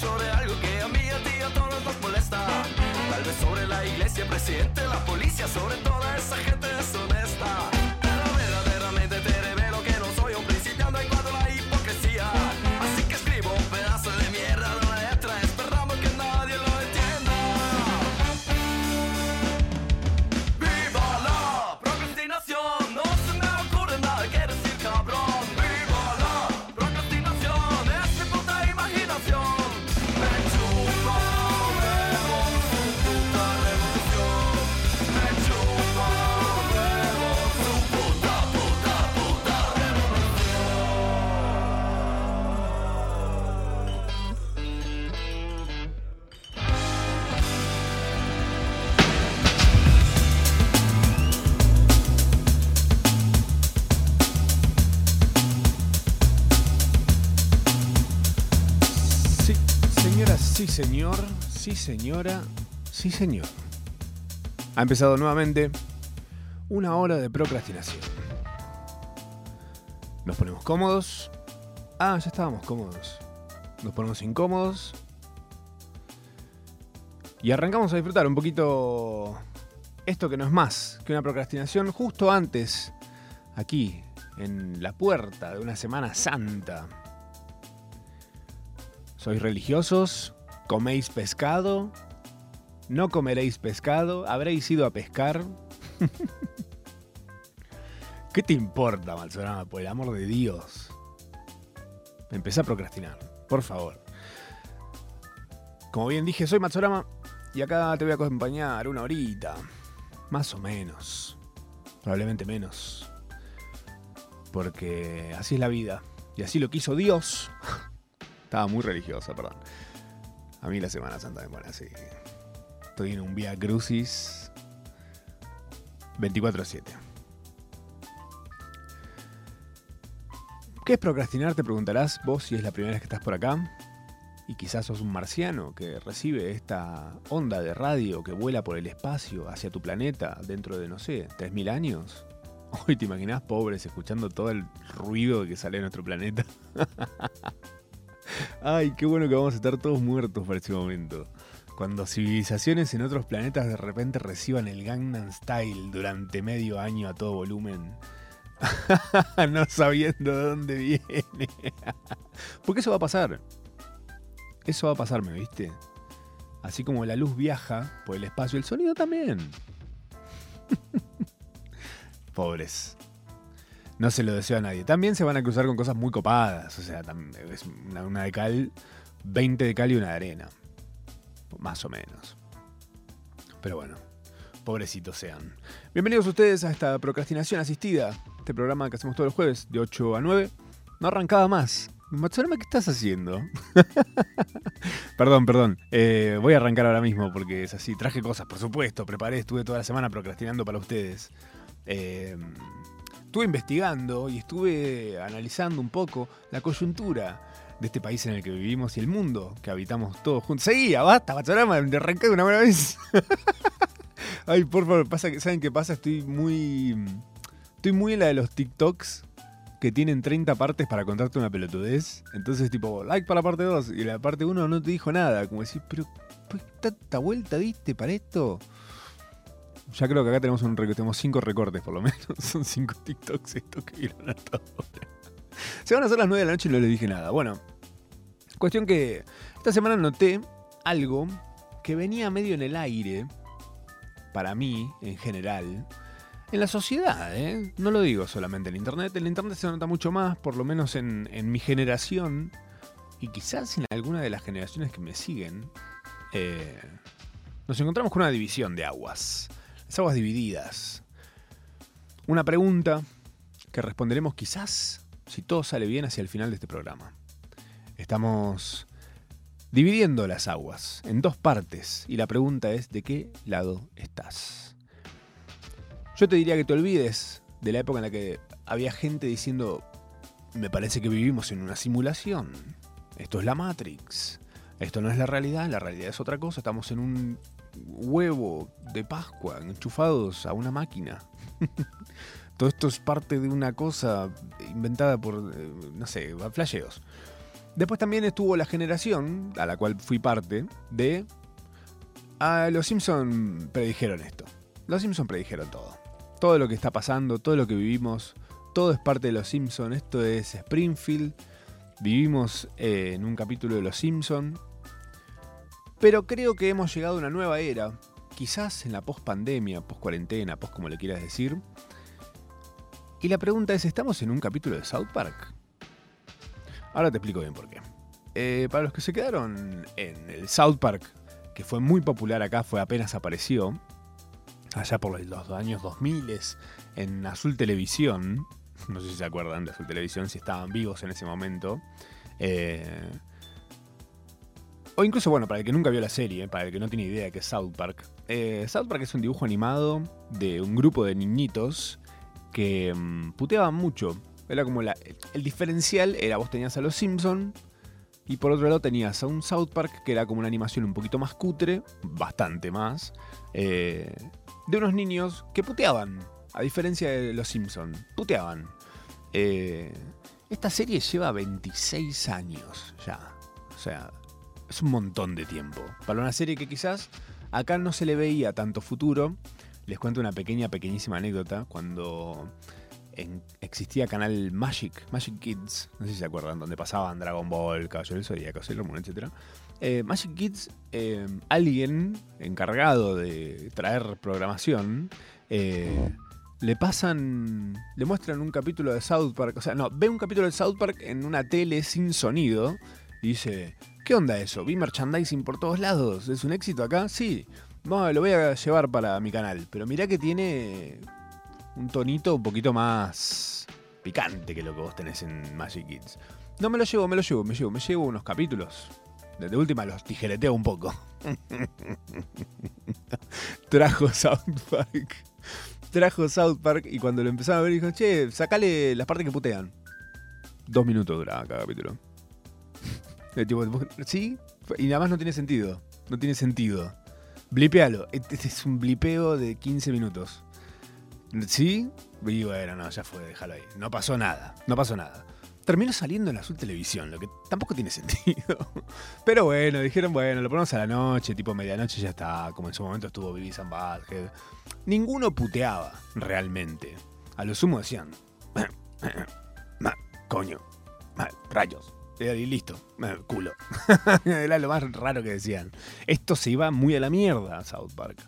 sobre algo que a mí y a ti a todos nos molesta. Tal vez sobre la iglesia, el presidente, la policía, sobre toda esa gente deshonesta. Señor. Sí, señora. Sí, señor. Ha empezado nuevamente una hora de procrastinación. Nos ponemos cómodos. Ah, ya estábamos cómodos. Nos ponemos incómodos. Y arrancamos a disfrutar un poquito esto que no es más que una procrastinación justo antes, aquí, en la puerta de una Semana Santa. ¿Sois religiosos? ¿Coméis pescado? ¿No comeréis pescado? ¿Habréis ido a pescar? ¿Qué te importa, Malsorama? Por el amor de Dios. Empecé a procrastinar, por favor. Como bien dije, soy Matsorama y acá te voy a acompañar una horita. Más o menos. Probablemente menos. Porque así es la vida. Y así lo quiso Dios. Estaba muy religiosa, perdón. A mí la Semana Santa me pone así. Estoy en un Via Crucis 24-7. ¿Qué es procrastinar? Te preguntarás vos si es la primera vez que estás por acá. Y quizás sos un marciano que recibe esta onda de radio que vuela por el espacio hacia tu planeta dentro de, no sé, 3.000 años. Hoy te imaginás pobres escuchando todo el ruido que sale de nuestro planeta. Ay, qué bueno que vamos a estar todos muertos para ese momento. Cuando civilizaciones en otros planetas de repente reciban el Gangnam Style durante medio año a todo volumen. no sabiendo de dónde viene. Porque eso va a pasar. Eso va a pasarme, ¿viste? Así como la luz viaja por el espacio, el sonido también. Pobres. No se lo deseo a nadie. También se van a cruzar con cosas muy copadas. O sea, es una, una de cal, 20 de cal y una de arena. Más o menos. Pero bueno, pobrecitos sean. Bienvenidos ustedes a esta procrastinación asistida. Este programa que hacemos todos los jueves, de 8 a 9. No arrancaba más. Matsurama, ¿qué estás haciendo? perdón, perdón. Eh, voy a arrancar ahora mismo porque es así. Traje cosas, por supuesto. Preparé, estuve toda la semana procrastinando para ustedes. Eh, estuve investigando y estuve analizando un poco la coyuntura de este país en el que vivimos y el mundo que habitamos todos juntos. Seguía, basta, Matsurama, de arrancar de una buena vez. Ay, por favor, pasa que, ¿saben qué pasa? Estoy muy. Estoy muy en la de los TikToks que tienen 30 partes para contarte una pelotudez. Entonces, tipo, like para la parte 2 y la parte 1 no te dijo nada. Como decir, pero, ¿por qué tanta vuelta diste para esto? Ya creo que acá tenemos un tenemos 5 recortes por lo menos. Son 5 TikToks estos que vieron hasta ahora. Se van a hacer las 9 de la noche y no les dije nada. Bueno, cuestión que esta semana noté algo que venía medio en el aire, para mí en general, en la sociedad, ¿eh? No lo digo solamente en Internet. En Internet se nota mucho más, por lo menos en, en mi generación, y quizás en alguna de las generaciones que me siguen, eh, nos encontramos con una división de aguas. Las aguas divididas. Una pregunta que responderemos quizás, si todo sale bien, hacia el final de este programa. Estamos dividiendo las aguas en dos partes, y la pregunta es, ¿de qué lado estás? Yo te diría que te olvides de la época en la que había gente diciendo, me parece que vivimos en una simulación. Esto es la Matrix. Esto no es la realidad, la realidad es otra cosa. Estamos en un huevo de Pascua, enchufados a una máquina. Todo esto es parte de una cosa inventada por, eh, no sé, flasheos. Después también estuvo la generación, a la cual fui parte, de... Ah, los Simpson predijeron esto. Los Simpson predijeron todo. Todo lo que está pasando, todo lo que vivimos, todo es parte de Los Simpson. Esto es Springfield. Vivimos eh, en un capítulo de Los Simpson. Pero creo que hemos llegado a una nueva era. Quizás en la post-pandemia, post-cuarentena, post como le quieras decir. Y la pregunta es, ¿estamos en un capítulo de South Park? Ahora te explico bien por qué. Eh, para los que se quedaron en el South Park, que fue muy popular acá, fue apenas apareció, allá por los años 2000 en Azul Televisión, no sé si se acuerdan de Azul Televisión, si estaban vivos en ese momento, eh, o incluso, bueno, para el que nunca vio la serie, para el que no tiene idea de qué es South Park, eh, South Park es un dibujo animado de un grupo de niñitos que mm, puteaban mucho. Era como la, el diferencial era vos tenías a los Simpson y por otro lado tenías a un South Park que era como una animación un poquito más cutre, bastante más, eh, de unos niños que puteaban, a diferencia de los Simpson, puteaban. Eh, esta serie lleva 26 años ya, o sea, es un montón de tiempo. Para una serie que quizás acá no se le veía tanto futuro, les cuento una pequeña, pequeñísima anécdota. Cuando existía canal Magic, Magic Kids, no sé si se acuerdan, donde pasaban Dragon Ball, Caballero del Zodíaco, Sailor Moon, etc. Eh, Magic Kids, eh, alguien encargado de traer programación, eh, le pasan, le muestran un capítulo de South Park, o sea, no, ve un capítulo de South Park en una tele sin sonido y dice, ¿qué onda eso? Vi merchandising por todos lados, ¿es un éxito acá? Sí, no, lo voy a llevar para mi canal, pero mirá que tiene un tonito un poquito más picante que lo que vos tenés en Magic Kids. No me lo llevo, me lo llevo, me llevo, me llevo unos capítulos. De, última los tijereteo un poco. Trajo South Park. Trajo South Park y cuando lo empezaron a ver dijo, che, sacale las partes que putean. Dos minutos duraba cada capítulo. ¿Sí? Y nada más no tiene sentido. No tiene sentido. Blipealo. Este este es un blipeo de 15 minutos. ¿Sí? Y bueno, no, ya fue, déjalo ahí. No pasó nada. No pasó nada. Terminó saliendo en Azul Televisión, lo que tampoco tiene sentido. Pero bueno, dijeron, bueno, lo ponemos a la noche, tipo medianoche ya está. Como en su momento estuvo Vivi San Ninguno puteaba, realmente. A lo sumo decían, "Ma, coño, rayos. Y listo, culo. Era lo más raro que decían. Esto se iba muy a la mierda, South Park.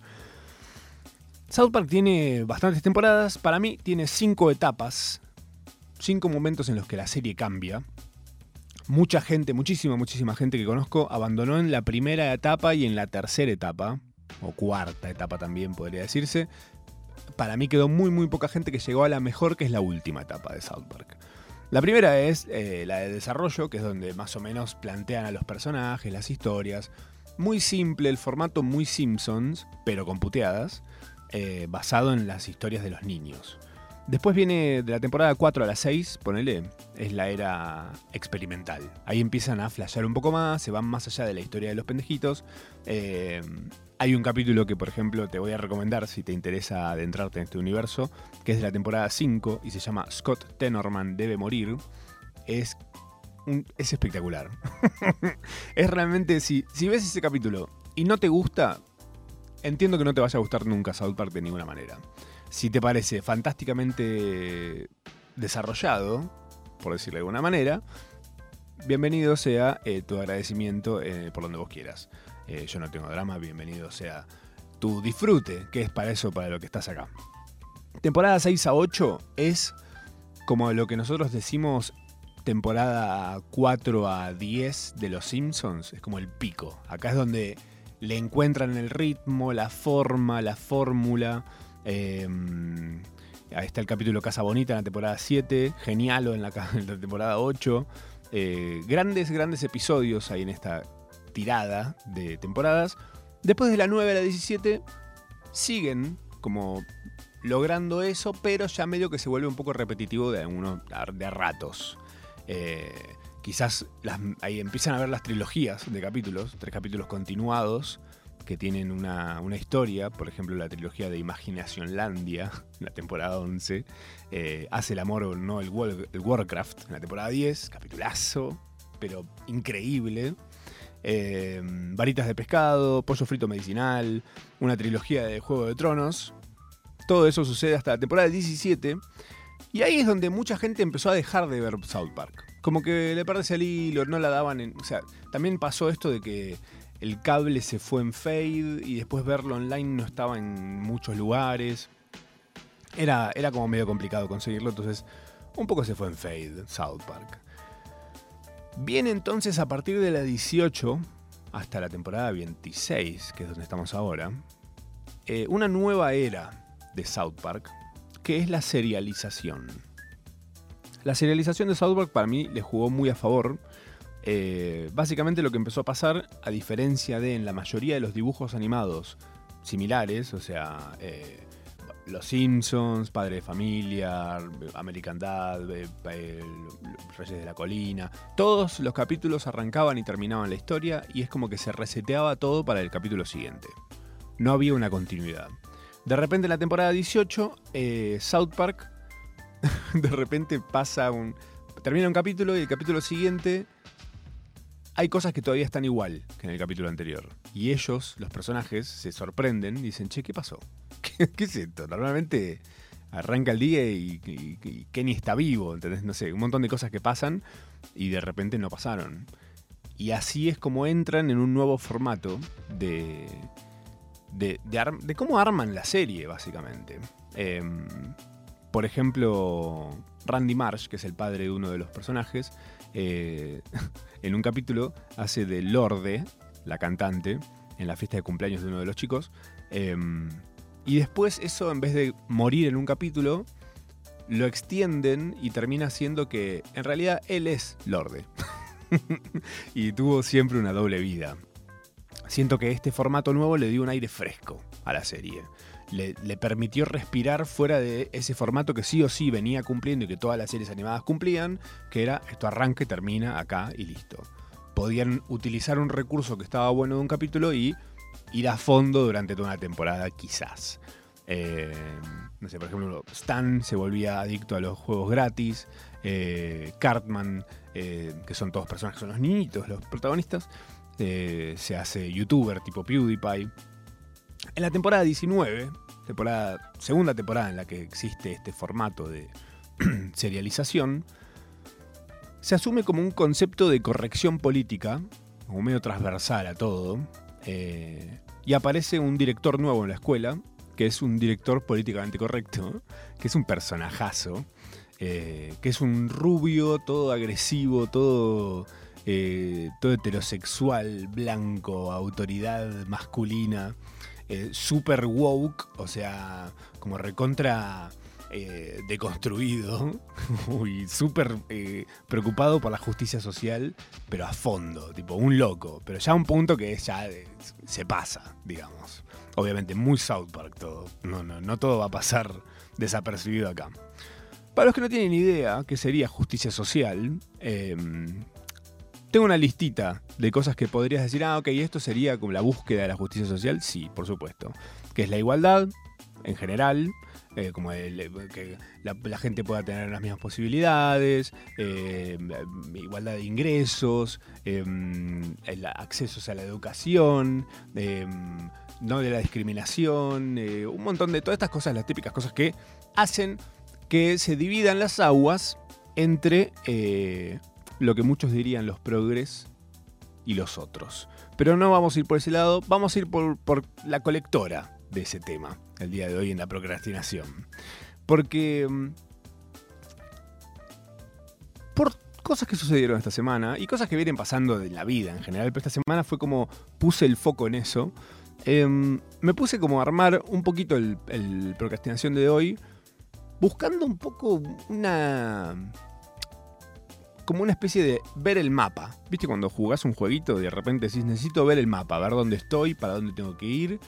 South Park tiene bastantes temporadas. Para mí tiene cinco etapas. Cinco momentos en los que la serie cambia. Mucha gente, muchísima, muchísima gente que conozco abandonó en la primera etapa y en la tercera etapa. O cuarta etapa también podría decirse. Para mí quedó muy, muy poca gente que llegó a la mejor, que es la última etapa de South Park. La primera es eh, la de desarrollo, que es donde más o menos plantean a los personajes, las historias. Muy simple, el formato muy Simpsons, pero con puteadas, eh, basado en las historias de los niños. Después viene de la temporada 4 a la 6, ponele, es la era experimental. Ahí empiezan a flashear un poco más, se van más allá de la historia de los pendejitos. Eh, hay un capítulo que, por ejemplo, te voy a recomendar si te interesa adentrarte en este universo, que es de la temporada 5 y se llama Scott Tenorman debe morir. Es, es espectacular. es realmente, si, si ves ese capítulo y no te gusta, entiendo que no te vaya a gustar nunca South Park de ninguna manera. Si te parece fantásticamente desarrollado, por decirlo de alguna manera, bienvenido sea eh, tu agradecimiento eh, por donde vos quieras. Eh, yo no tengo drama, bienvenido sea tu disfrute, que es para eso, para lo que estás acá. Temporada 6 a 8 es como lo que nosotros decimos temporada 4 a 10 de Los Simpsons, es como el pico. Acá es donde le encuentran el ritmo, la forma, la fórmula. Eh, ahí está el capítulo Casa Bonita en la temporada 7, Genialo en la, en la temporada 8. Eh, grandes, grandes episodios ahí en esta tirada de temporadas. Después de la 9 a la 17 siguen como logrando eso, pero ya medio que se vuelve un poco repetitivo de algunos de ratos. Eh, quizás ahí empiezan a ver las trilogías de capítulos, tres capítulos continuados que tienen una, una historia, por ejemplo la trilogía de Imaginacionlandia, la temporada 11, eh, Hace el amor o no el, el Warcraft, en la temporada 10, capitulazo, pero increíble. Eh, varitas de pescado, pollo frito medicinal, una trilogía de Juego de Tronos. Todo eso sucede hasta la temporada 17. Y ahí es donde mucha gente empezó a dejar de ver South Park. Como que le perdés el hilo, no la daban en. O sea, también pasó esto de que el cable se fue en fade y después verlo online no estaba en muchos lugares. Era, era como medio complicado conseguirlo, entonces un poco se fue en fade South Park. Viene entonces a partir de la 18 hasta la temporada 26, que es donde estamos ahora, eh, una nueva era de South Park, que es la serialización. La serialización de South Park para mí le jugó muy a favor. Eh, básicamente lo que empezó a pasar, a diferencia de en la mayoría de los dibujos animados similares, o sea, eh, Los Simpsons, Padre de Familia, American Dad, eh, eh, Reyes de la Colina, todos los capítulos arrancaban y terminaban la historia y es como que se reseteaba todo para el capítulo siguiente. No había una continuidad. De repente en la temporada 18, eh, South Park, de repente pasa un... Termina un capítulo y el capítulo siguiente hay cosas que todavía están igual que en el capítulo anterior. Y ellos, los personajes, se sorprenden y dicen, che, ¿qué pasó? ¿Qué, qué es esto? Normalmente arranca el día y, Kenny está vivo, ¿entendés? No sé, un montón de cosas que pasan y de repente no pasaron. Y así es como entran en un nuevo formato de, de, de de cómo arman la serie, básicamente. Em, por ejemplo, Randy Marsh, que es el padre de uno de los personajes, eh, en un capítulo hace de Lorde, la cantante, en la fiesta de cumpleaños de uno de los chicos. em, y después eso, en vez de morir en un capítulo, lo extienden y termina siendo que en realidad él es Lorde. y tuvo siempre una doble vida. Siento que este formato nuevo le dio un aire fresco a la serie. Le, permitió respirar fuera de ese formato que sí o sí venía cumpliendo y que todas las series animadas cumplían, que era esto arranca y termina acá y listo. Podían utilizar un recurso que estaba bueno de un capítulo y ir a fondo durante toda una temporada, quizás. Eh, no sé, por ejemplo, Stan se volvía adicto a los juegos gratis. eh, Cartman, eh, que son todos personas que son los niñitos, los protagonistas, se hace youtuber tipo PewDiePie. En la temporada 19, temporada, segunda temporada en la que existe este formato de serialización, se asume como un concepto de corrección política, como medio transversal a todo, eh, y aparece un director nuevo en la escuela, que es un director políticamente correcto, que es un personajazo, eh, que es un rubio, todo agresivo, todo, eh, todo heterosexual, blanco, autoridad masculina, eh, super woke, o sea, como recontra eh, deconstruido y súper eh, preocupado por la justicia social, pero a fondo, tipo un loco, pero ya a un punto que ya se pasa, digamos. Obviamente, muy South Park todo. No, no, no todo va a pasar desapercibido acá. Para los que no tienen idea qué sería justicia social, eh, tengo una listita de cosas que podrías decir, ah, ok, esto sería como la búsqueda de la justicia social. Sí, por supuesto. Que es la igualdad, en general, eh, como el- que la, gente pueda tener las mismas posibilidades, eh, igualdad de ingresos, eh, el acceso a la educación, eh, no de la discriminación, eh, un montón de todas estas cosas, las típicas cosas que hacen que se dividan las aguas entre eh, lo que muchos dirían los progres y los otros. Pero no vamos a ir por ese lado, vamos a ir por, la colectora de ese tema el día de hoy en la procrastinación. Porque mm, por cosas que sucedieron esta semana y cosas que vienen pasando en la vida en general, pero esta semana fue como puse el foco en eso. em, me puse como a armar un poquito el, el procrastinación de hoy, buscando un poco una como una especie de ver el mapa. ¿Viste cuando jugás un jueguito y de repente decís, necesito ver el mapa, ver dónde estoy, para dónde tengo que ir,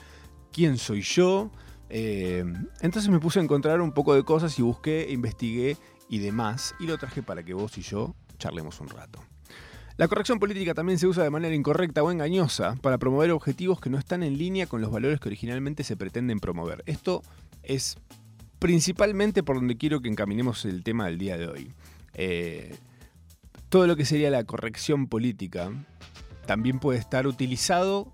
quién soy yo? Eh, entonces me puse a encontrar un poco de cosas y busqué, investigué y demás, y lo traje para que vos y yo charlemos un rato. La corrección política también se usa de manera incorrecta o engañosa para promover objetivos que no están en línea con los valores que originalmente se pretenden promover. Esto es principalmente por donde quiero que encaminemos el tema del día de hoy. Eh, todo lo que sería la corrección política también puede estar utilizado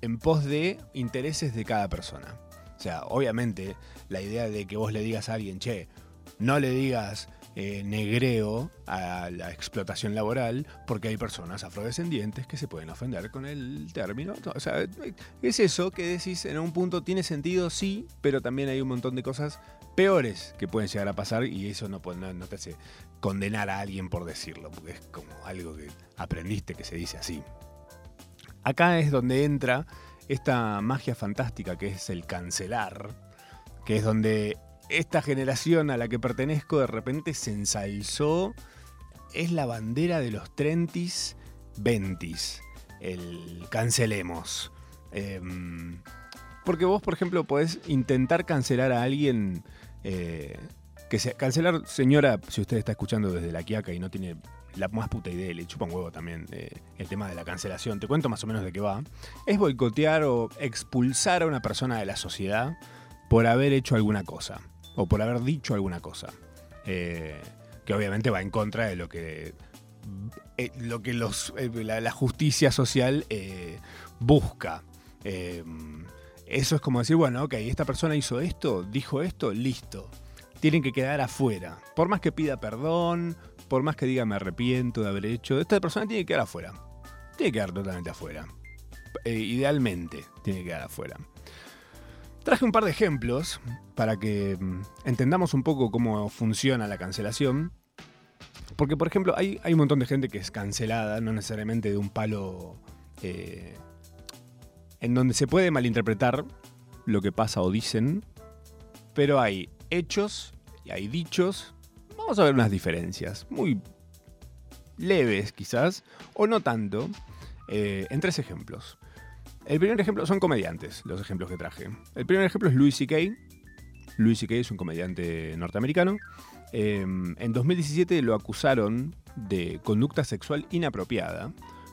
en pos de intereses de cada persona. O sea, obviamente la idea de que vos le digas a alguien, che, no le digas eh, negreo a la explotación laboral, porque hay personas afrodescendientes que se pueden ofender con el término. O sea, es eso que decís en un punto tiene sentido, sí, pero también hay un montón de cosas peores que pueden llegar a pasar y eso no, te hace condenar a alguien por decirlo, porque es como algo que aprendiste que se dice así. Acá es donde entra esta magia fantástica que es el cancelar, que es donde esta generación a la que pertenezco de repente se ensalzó, es la bandera de los trentis ventis, el cancelemos. Em, porque vos, por ejemplo, podés intentar cancelar a alguien eh, que se, cancelar, señora, si usted está escuchando desde la Quiaca y no tiene la más puta idea, le chupa un huevo también eh, el tema de la cancelación, te cuento más o menos de qué va, es boicotear o expulsar a una persona de la sociedad por haber hecho alguna cosa, o por haber dicho alguna cosa, eh, que obviamente va en contra de lo que, lo que los, la, justicia social busca. Eso es como decir, bueno, ok, esta persona hizo esto, dijo esto, listo. Tienen que quedar afuera. Por más que pida perdón, por más que diga me arrepiento de haber hecho, esta persona tiene que quedar afuera. Tiene que quedar totalmente afuera. Eh, idealmente, tiene que quedar afuera. Traje un par de ejemplos para que mm, entendamos un poco cómo funciona la cancelación. Porque, por ejemplo, hay, hay un montón de gente que es cancelada, no necesariamente de un palo eh, en donde se puede malinterpretar lo que pasa o dicen, pero hay hechos y hay dichos. Vamos a ver unas diferencias, muy leves quizás, o no tanto, eh, en tres ejemplos. El primer ejemplo son comediantes, los ejemplos que traje. El primer ejemplo es Louis C.K. Louis C.K. es un comediante norteamericano. Eh, en 2017 lo acusaron de conducta sexual inapropiada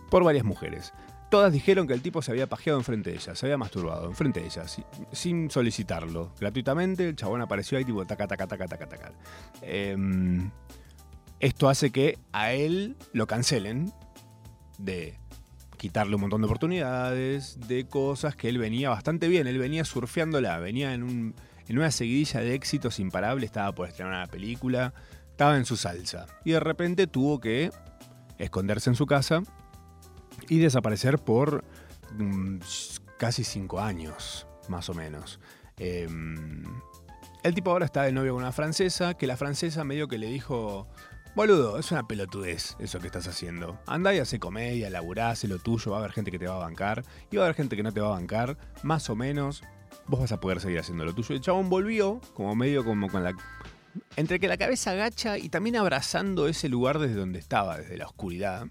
por varias mujeres. Todas dijeron que el tipo se había pajeado enfrente de ellas, se había masturbado enfrente de ellas, si- sin solicitarlo. Gratuitamente, el chabón apareció ahí tipo taca, taca, taca, taca, taca. Em, esto hace que a él lo cancelen de quitarle un montón de oportunidades, de cosas que él venía bastante bien, él venía surfeándola, venía en, en una seguidilla de éxitos imparables, estaba por estrenar una película, estaba en su salsa. Y de repente tuvo que esconderse en su casa y desaparecer por mm, casi cinco años, más o menos. Em, el tipo ahora está de novio con una francesa, que la francesa medio que le dijo, boludo, es una pelotudez eso que estás haciendo. Anda y hace comedia, laburá, hace lo tuyo, va a haber gente que te va a bancar, y va a haber gente que no te va a bancar, más o menos, vos vas a poder seguir haciendo lo tuyo. El chabón volvió, como medio como con la... Entre que la cabeza agacha y también abrazando ese lugar desde donde estaba, desde la oscuridad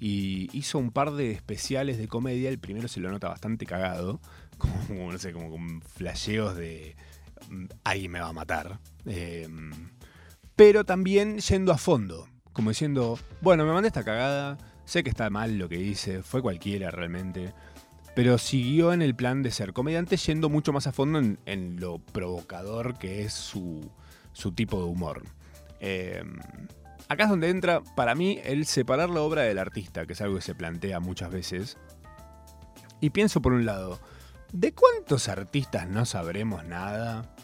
y hizo un par de especiales de comedia. El primero se lo nota bastante cagado, como, no sé, como con flasheos de mm, ahí me va a matar. Eh, pero también yendo a fondo, como diciendo, bueno, me mandé esta cagada, sé que está mal lo que hice, fue cualquiera realmente. Pero siguió en el plan de ser comediante, yendo mucho más a fondo en, en lo provocador que es su, su tipo de humor. Eh, acá es donde entra, para mí, el separar la obra del artista, que es algo que se plantea muchas veces. Y pienso por un lado, ¿de cuántos artistas no sabremos nada?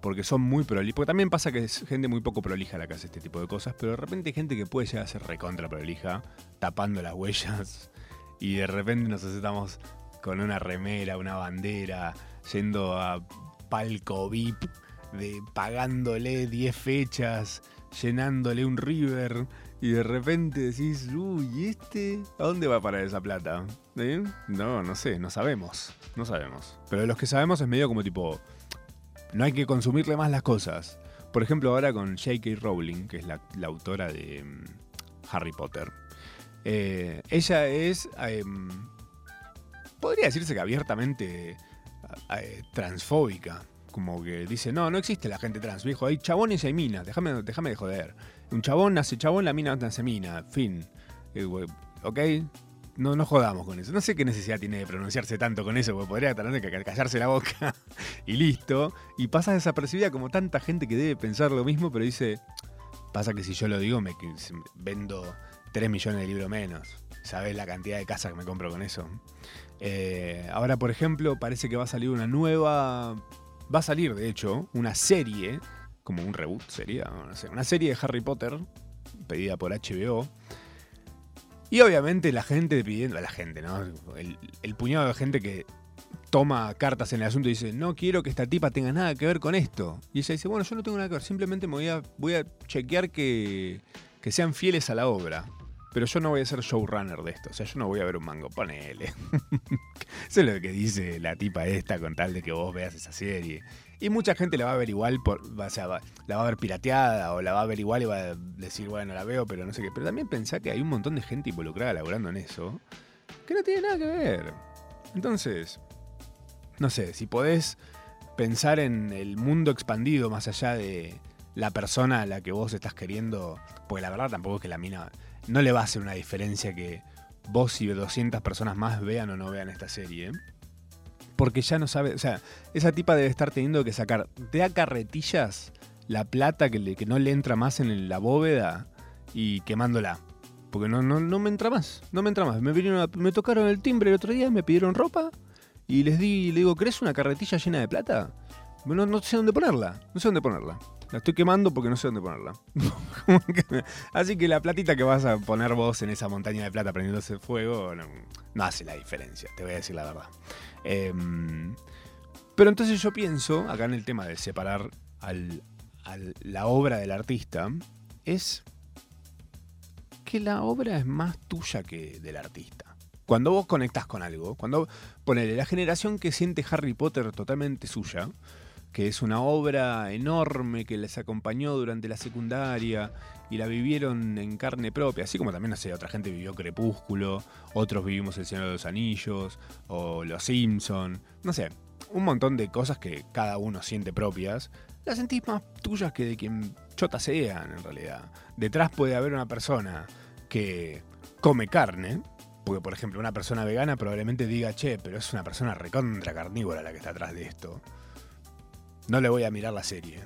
Porque son muy prolijos. Porque también pasa que es gente muy poco prolija la que hace este tipo de cosas, pero de repente hay gente que puede llegar a ser recontra prolija, tapando las huellas, y de repente nos aceptamos con una remera, una bandera, yendo a palco VIP, de, pagándole 10 fechas, llenándole un river, y de repente decís, uy, ¿y este? ¿A dónde va a parar esa plata? ¿Eh? No, no sé, no sabemos, no sabemos. Pero de los que sabemos es medio como tipo, no hay que consumirle más las cosas. Por ejemplo, ahora con J.K. Rowling, que es la, la autora de mm, Harry Potter. Eh, ella es, em, podría decirse que abiertamente eh, transfóbica. Como que dice, no, no existe la gente trans, viejo. Hay chabones y hay minas, déjame, déjame de joder. Un chabón nace chabón, la mina nace mina, fin. ¿Ok? No, no jodamos con eso. No sé qué necesidad tiene de pronunciarse tanto con eso, porque podría tener que callarse la boca y listo. Y pasa desapercibida como tanta gente que debe pensar lo mismo, pero dice, Pasa que si yo lo digo, me vendo 3 millones de libros menos. ¿Sabés la cantidad de casas que me compro con eso? Eh, ahora, por ejemplo, parece que va a salir una nueva. Va a salir, de hecho, una serie, como un reboot sería, una serie de Harry Potter, pedida por HBO. Y obviamente la gente pidiendo, la gente, ¿no? El, puñado de gente que toma cartas en el asunto y dice, no quiero que esta tipa tenga nada que ver con esto. Y ella dice, bueno, yo no tengo nada que ver, simplemente me voy a, chequear que, que sean fieles a la obra. Pero yo no voy a ser showrunner de esto, o sea, yo no voy a ver un mango, ponele. Eso es lo que dice la tipa esta con tal de que vos veas esa serie. Y mucha gente la va a ver igual, por, o sea, la va a ver pirateada o la va a ver igual y va a decir, bueno, la veo, pero no sé qué. Pero también pensá que hay un montón de gente involucrada laburando en eso que no tiene nada que ver. Entonces, no sé, si podés pensar en el mundo expandido más allá de la persona a la que vos estás queriendo, pues la verdad tampoco es que la mina no le va a hacer una diferencia que vos y 200 personas más vean o no vean esta serie. Porque ya no sabe, o sea, esa tipa debe estar teniendo que sacar de a carretillas la plata que, no le entra más en la bóveda y quemándola. Porque no, no, no me entra más, no me entra más. Me, vinieron me tocaron el timbre el otro día, me pidieron ropa y les di, le digo, ¿querés una carretilla llena de plata? No, no sé dónde ponerla, no sé dónde ponerla. La estoy quemando porque no sé dónde ponerla. Así que la platita que vas a poner vos en esa montaña de plata prendiéndose fuego no, hace la diferencia, te voy a decir la verdad. Em, pero entonces yo pienso, acá en el tema de separar la obra del artista, es que la obra es más tuya que del artista. Cuando vos conectás con algo, cuando ponele la generación que siente Harry Potter totalmente suya, que es una obra enorme que les acompañó durante la secundaria y la vivieron en carne propia, así como también, no sé, otra gente vivió Crepúsculo, otros vivimos El Señor de los Anillos, o Los Simpson, no sé, un montón de cosas que cada uno siente propias, las sentís más tuyas que de quien chota sean, en realidad. Detrás puede haber una persona que come carne, porque por ejemplo una persona vegana probablemente diga, che, pero es una persona recontra carnívora la que está atrás de esto. No le voy a mirar la serie.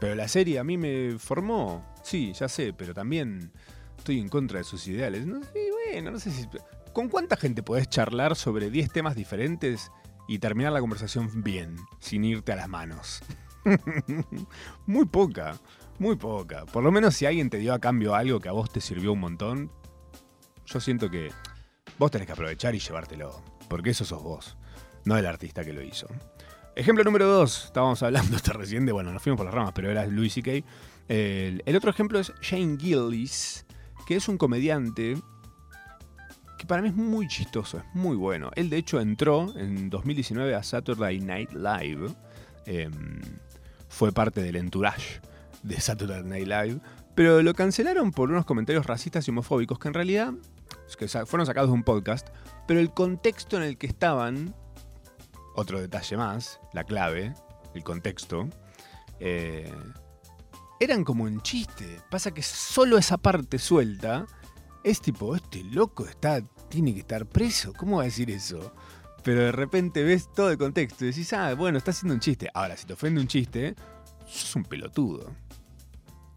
Pero la serie a mí me formó, sí, ya sé, pero también estoy en contra de sus ideales. No sé, bueno, no sé si... ¿Con cuánta gente podés charlar sobre 10 temas diferentes y terminar la conversación bien, sin irte a las manos? muy poca, muy poca. Por lo menos si alguien te dio a cambio algo que a vos te sirvió un montón, yo siento que vos tenés que aprovechar y llevártelo. Porque eso sos vos, no el artista que lo hizo. Ejemplo número dos, estábamos hablando hasta recién de, bueno, nos fuimos por las ramas, pero era Louis C.K. El, el otro ejemplo es Shane Gillis, que es un comediante que para mí es muy chistoso, es muy bueno. Él de hecho entró en 2019 a Saturday Night Live, em, fue parte del entourage de Saturday Night Live, pero lo cancelaron por unos comentarios racistas y homofóbicos que en realidad fueron sacados de un podcast, pero el contexto en el que estaban, otro detalle más, la clave, el contexto, eh, eran como un chiste. Pasa que solo esa parte suelta es tipo, este loco está, tiene que estar preso, ¿cómo va a decir eso? Pero de repente ves todo el contexto y decís, ah, bueno, está haciendo un chiste. Ahora, si te ofende un chiste, sos un pelotudo.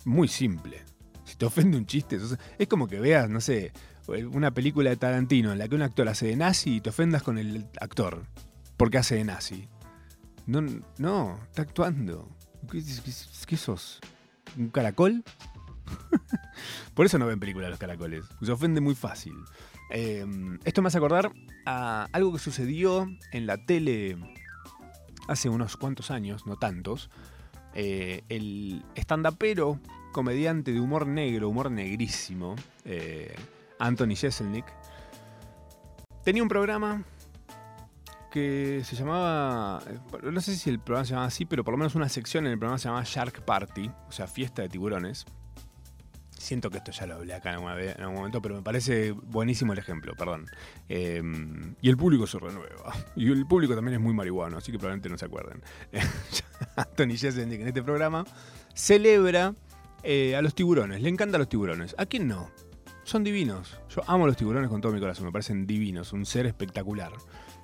Muy simple. Si te ofende un chiste, sos- es como que veas, no sé, una película de Tarantino en la que un actor hace de nazi y te ofendas con el actor porque hace de nazi. No, no, está actuando. ¿Qué, sos? ¿Un caracol? Por eso no ven películas los caracoles. Se ofende muy fácil. Eh, esto me hace acordar a algo que sucedió en la tele hace unos cuantos años, no tantos. Eh, el estandapero, comediante de humor negro, humor negrísimo, eh, Anthony Jeselnik, tenía un programa que se llamaba, eh, no sé si el programa se llamaba así, pero por lo menos una sección en el programa se llamaba Shark Party, o sea, fiesta de tiburones. Siento que esto ya lo hablé acá en, algún momento, pero me parece buenísimo el ejemplo, perdón. Eh, y el público se renueva. Y el público también es muy marihuano, así que probablemente no se acuerden. Anthony Jeselnik en este programa celebra eh, a los tiburones, le encantan los tiburones. ¿A quién no? Son divinos. Yo amo los tiburones con todo mi corazón, me parecen divinos, un ser espectacular.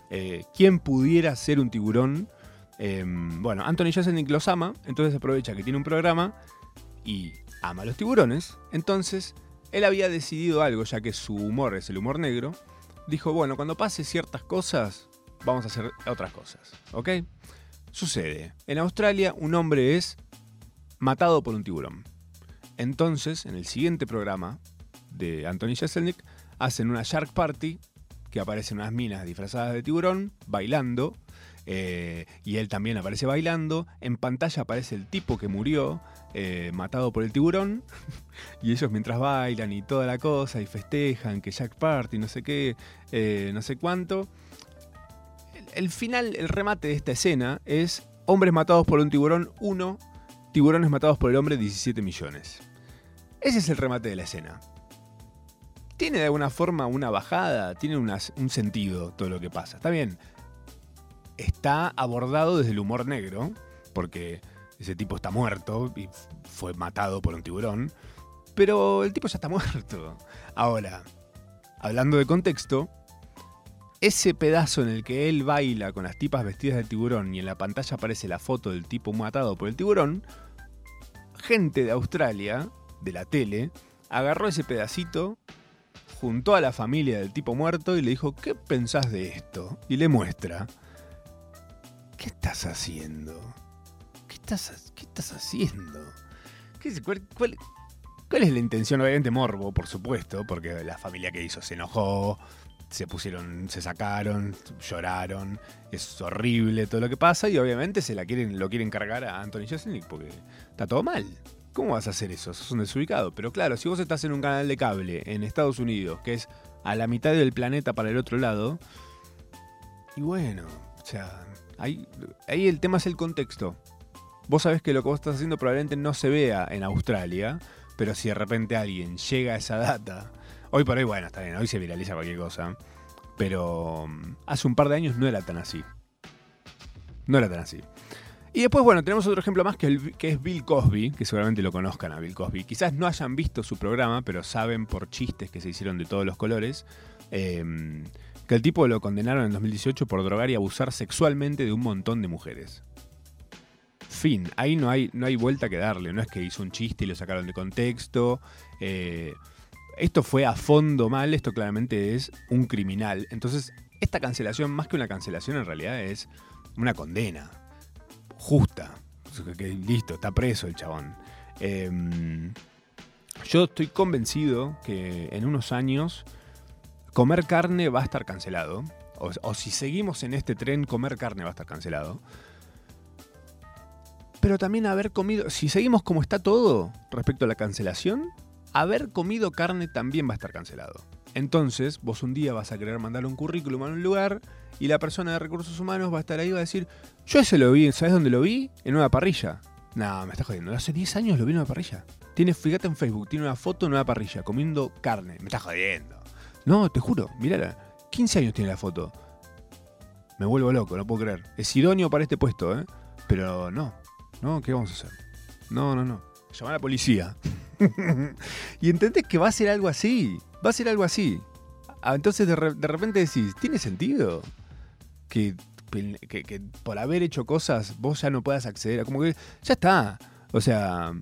Eh, ¿Quién pudiera ser un tiburón? Eh, bueno, Anthony Jeselnik los ama, entonces aprovecha que tiene un programa y ama a los tiburones, entonces él había decidido algo, ya que su humor es el humor negro. Dijo, bueno, cuando pase ciertas cosas, vamos a hacer otras cosas, ¿ok? Sucede, en Australia un hombre es matado por un tiburón. Entonces, en el siguiente programa de Anthony Jeselnik, hacen una Shark Party, que aparecen unas minas disfrazadas de tiburón, bailando, eh, y él también aparece bailando. En pantalla aparece el tipo que murió, eh, matado por el tiburón, y ellos mientras bailan y toda la cosa, y festejan que Jack Party, no sé qué, eh, no sé cuánto. El, el final, el remate de esta escena es hombres matados por un tiburón 1, tiburones matados por el hombre 17 millones. Ese es el remate de la escena. Tiene de alguna forma una bajada, tiene un sentido todo lo que pasa. Está bien, está abordado desde el humor negro, porque ese tipo está muerto y fue matado por un tiburón, pero el tipo ya está muerto. Ahora, hablando de contexto, ese pedazo en el que él baila con las tipas vestidas de tiburón y en la pantalla aparece la foto del tipo matado por el tiburón, gente de Australia, de la tele, agarró ese pedacito, juntó a la familia del tipo muerto y le dijo, ¿qué pensás de esto? Y le muestra. ¿Qué estás haciendo? ¿Qué estás, qué estás haciendo? ¿Qué es- cuál, cuál- cuál es la intención? Obviamente morbo, por supuesto, porque la familia que hizo se enojó, se pusieron, se sacaron, lloraron, es horrible todo lo que pasa y obviamente se la quieren, lo quieren cargar a Anthony Jeselnik porque está todo mal. ¿Cómo vas a hacer eso? Sos un desubicado. Pero claro, si vos estás en un canal de cable en Estados Unidos, que es a la mitad del planeta para el otro lado, y bueno, o sea, ahí, ahí el tema es el contexto. Vos sabés que lo que vos estás haciendo probablemente no se vea en Australia, pero si de repente alguien llega a esa data, hoy por hoy, bueno, está bien, hoy se viraliza cualquier cosa, pero mm, hace un par de años no era tan así. No era tan así. Y después, bueno, tenemos otro ejemplo más que, es Bill Cosby, que seguramente lo conozcan a Bill Cosby. Quizás no hayan visto su programa, pero saben por chistes que se hicieron de todos los colores, eh, que el tipo lo condenaron en 2018 por drogar y abusar sexualmente de un montón de mujeres. Fin, ahí no hay, no hay vuelta que darle, no es que hizo un chiste y lo sacaron de contexto. eh, esto fue a fondo mal, esto claramente es un criminal. Entonces, esta cancelación, más que una cancelación, en realidad es una condena justa. Listo, está preso el chabón. Em, yo estoy convencido que en unos años comer carne va a estar cancelado. O, o si seguimos en este tren, comer carne va a estar cancelado. Pero también haber comido, si seguimos como está todo respecto a la cancelación, haber comido carne también va a estar cancelado. Entonces, vos un día vas a querer mandar un currículum a un lugar y la persona de recursos humanos va a estar ahí y va a decir, yo ese lo vi, ¿sabes dónde lo vi? En una parrilla. No, me estás jodiendo. Hace 10 años lo vi en una parrilla. Tiene, fíjate en Facebook, tiene una foto en una parrilla, comiendo carne. Me estás jodiendo. No, te juro, mirala. 15 años tiene la foto. Me vuelvo loco, no puedo creer. Es idóneo para este puesto, ¿eh? Pero no. No, ¿qué vamos a hacer? No, no, no. Llamar a la policía. y entendés que va a ser algo así. Va a ser algo así. Ah, Entonces de, re- de repente decís, ¿tiene sentido? Que, por haber hecho cosas vos ya no puedas acceder a... Como que ya está. O sea,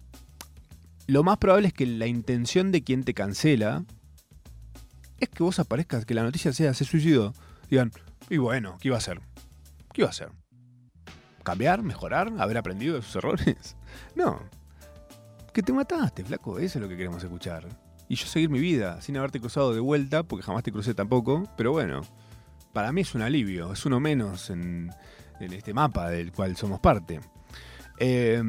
lo más probable es que la intención de quien te cancela es que vos aparezcas, que la noticia sea se suicidó. Digan, y bueno, ¿qué iba a hacer? ¿Qué iba a hacer? ¿Cambiar? ¿Mejorar? ¿Haber aprendido de sus errores? No. Que te mataste, flaco. Eso es lo que queremos escuchar. Y yo seguir mi vida sin haberte cruzado de vuelta, porque jamás te crucé tampoco. Pero bueno, para mí es un alivio. Es uno menos en, este mapa del cual somos parte. Eh,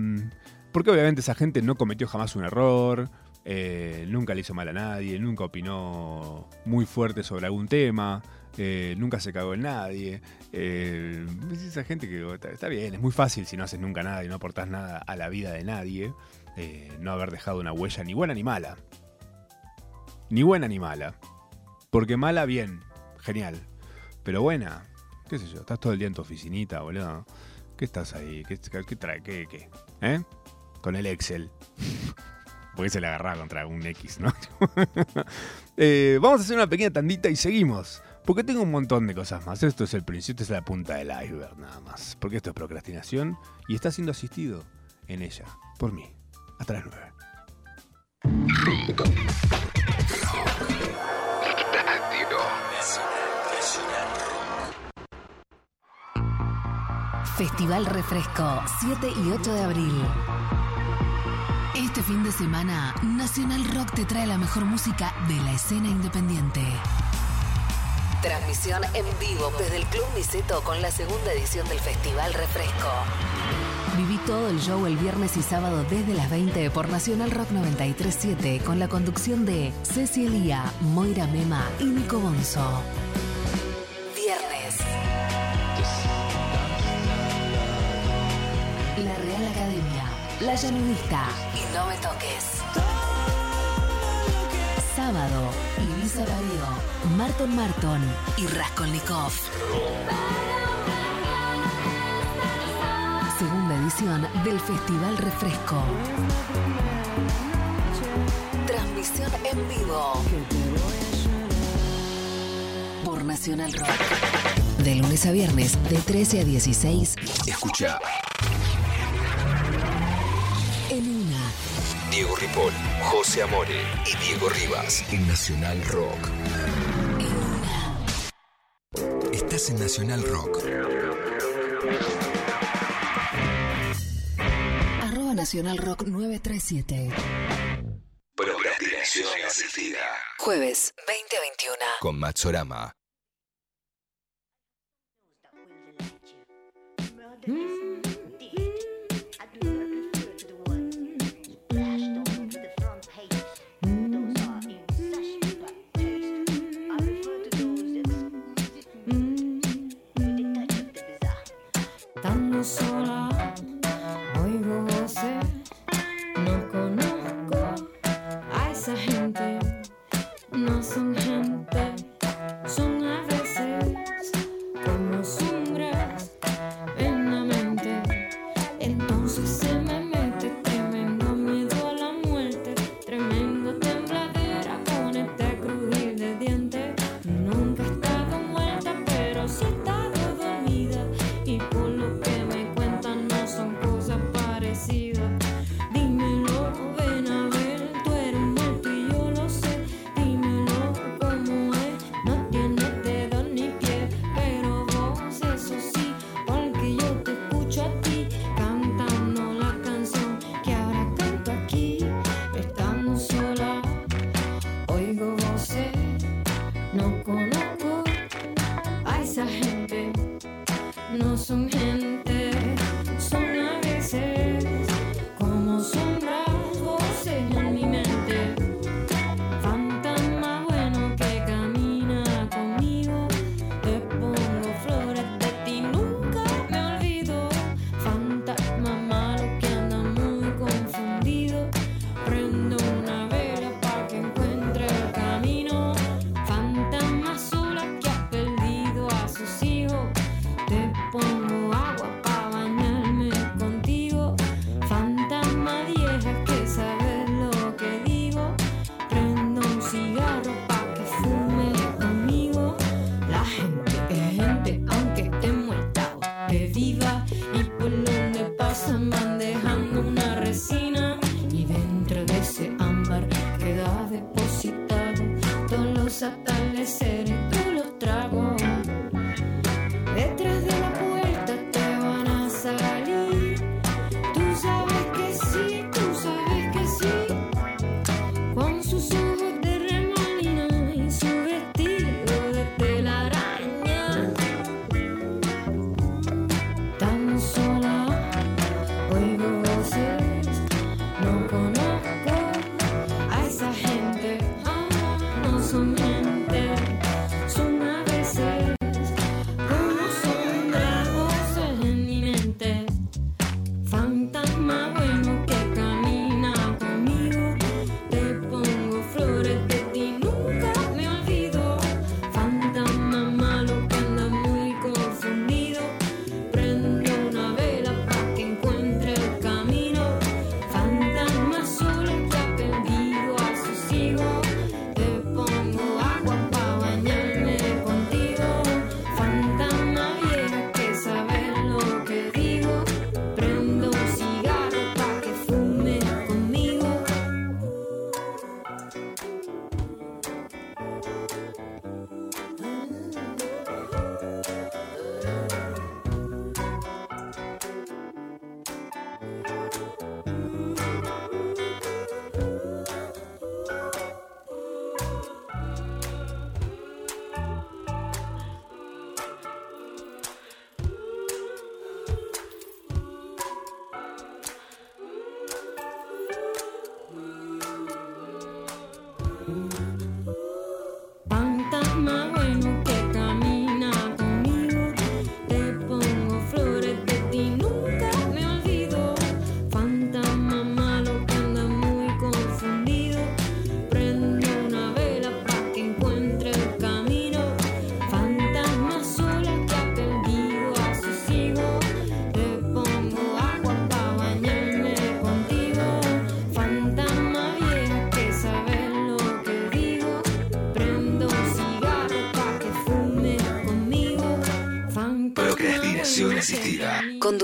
porque obviamente esa gente no cometió jamás un error. eh, nunca le hizo mal a nadie. Nunca opinó muy fuerte sobre algún tema. eh, nunca se cagó en nadie. es esa gente que está, está bien, es muy fácil si no haces nunca nada y no aportás nada a la vida de nadie, eh, no haber dejado una huella ni buena ni mala. Ni buena ni mala. Porque mala, bien, genial pero buena. ¿Qué sé yo? Estás todo el día en tu oficinita, boludo. ¿Qué estás ahí? ¿Qué, trae? ¿Qué, qué? ¿Eh? Con el Excel. Porque se le agarraba contra un X, ¿no? Eh, vamos a hacer una pequeña tandita y seguimos. Porque tengo un montón de cosas más. Esto es el principio, esto es la punta del iceberg nada más. Porque esto es procrastinación y está siendo asistido en ella por mí. Hasta las 9. Festival Refresco, 7 y 8 de abril. Este fin de semana, Nacional Rock te trae la mejor música de la escena independiente. Transmisión en vivo desde el Club Niceto con la segunda edición del Festival Refresco. Viví todo el show el viernes y sábado desde las 20 por Nacional Rock 937 con la conducción de Ceci Elía, Moira Mema y Nico Bonzo. Real Academia, La Llanudista y No Me Toques. Sábado, Ibiza Paredo, Marton Marton y Raskolnikov. Segunda edición del Festival Refresco. Transmisión en vivo. Por Nacional Rock. De lunes a viernes, de 13 a 16. Escucha en una. Diego Ripoll, José Amore y Diego Rivas en Nacional Rock. En. Estás en Nacional Rock. Arroba Nacional Rock 937. Procrastinación asistida. Jueves 2021. Con Matsorama. Mm.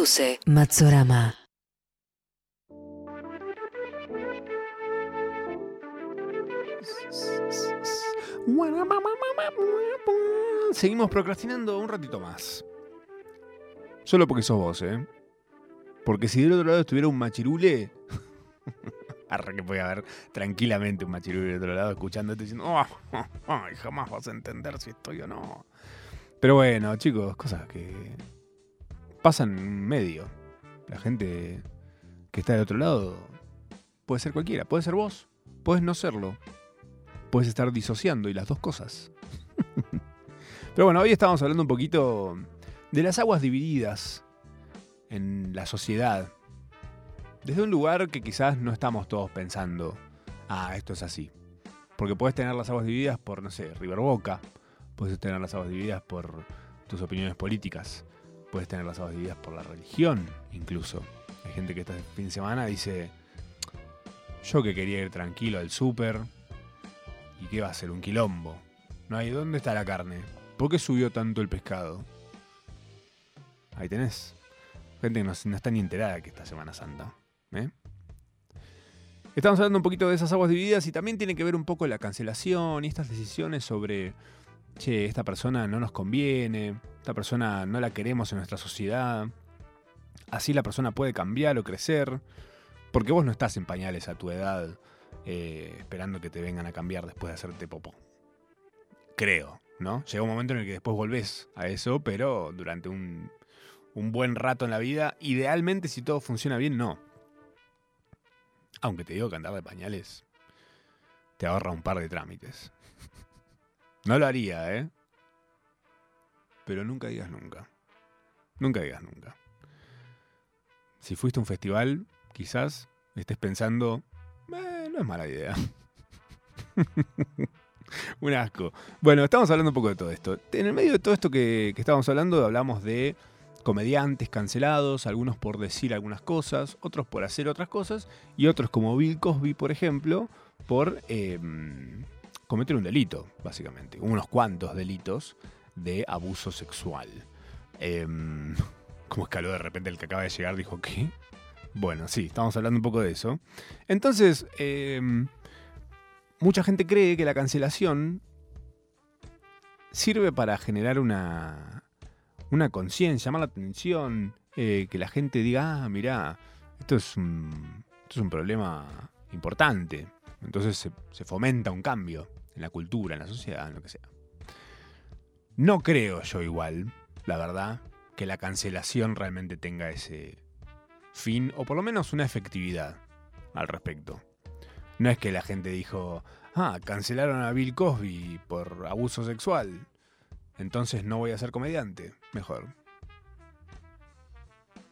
Conduce Matsorama. Seguimos procrastinando un ratito más. Solo porque sos vos, ¿eh? Porque si del otro lado estuviera un machirule. Arre que puede haber tranquilamente un machirule del otro lado escuchándote diciendo, "Oh, oh, ay, jamás vas a entender si estoy o no. Pero bueno, chicos, cosas que pasan en medio. La gente que está del otro lado puede ser cualquiera, puede ser vos, puedes no serlo, puedes estar disociando y las dos cosas. Pero bueno, hoy estamos hablando un poquito de las aguas divididas en la sociedad. Desde un lugar que quizás no estamos todos pensando, ah, esto es así. Porque puedes tener las aguas divididas por, no sé, River Boca, puedes tener las aguas divididas por tus opiniones políticas, puedes tener las aguas divididas por la religión, incluso. Hay gente que este fin de semana dice, yo que quería ir tranquilo al súper, ¿y qué va a ser? Un quilombo. No hay, ¿dónde está la carne? ¿Por qué subió tanto el pescado? Ahí tenés. Gente que no, no está ni enterada que esta Semana Santa. ¿eh? Estamos hablando un poquito de esas aguas divididas y también tiene que ver un poco la cancelación y estas decisiones sobre, che, esta persona no nos conviene, esta persona no la queremos en nuestra sociedad. Así la persona puede cambiar o crecer, porque vos no estás en pañales a tu edad eh, esperando que te vengan a cambiar después de hacerte popó. Creo, ¿no? Llega un momento en el que después volvés a eso, pero durante un, un buen rato en la vida, idealmente si todo funciona bien, no. Aunque te digo que andar de pañales te ahorra un par de trámites. No lo haría, ¿eh? Pero nunca digas nunca. Nunca digas nunca. Si fuiste a un festival, quizás estés pensando, "Eh, no es mala idea. un asco. Bueno, estamos hablando un poco de todo esto. En el medio de todo esto que, estamos hablando, hablamos de comediantes cancelados, algunos por decir algunas cosas, otros por hacer otras cosas, y otros como Bill Cosby, por ejemplo, por eh, cometer un delito, básicamente. Unos cuantos delitos de abuso sexual. Eh, como escaló de repente el que acaba de llegar, dijo, ¿qué? Bueno, sí, estamos hablando un poco de eso. Entonces, eh, mucha gente cree que la cancelación sirve para generar una, una conciencia, llamar la atención, eh, que la gente diga, ah, mirá, esto es un, esto es un problema importante. Entonces se fomenta un cambio en la cultura, en la sociedad, en lo que sea. No creo yo igual, la verdad, que la cancelación realmente tenga ese fin, o por lo menos una efectividad al respecto. No es que la gente dijo, ah, cancelaron a Bill Cosby por abuso sexual, entonces no voy a ser comediante. Mejor.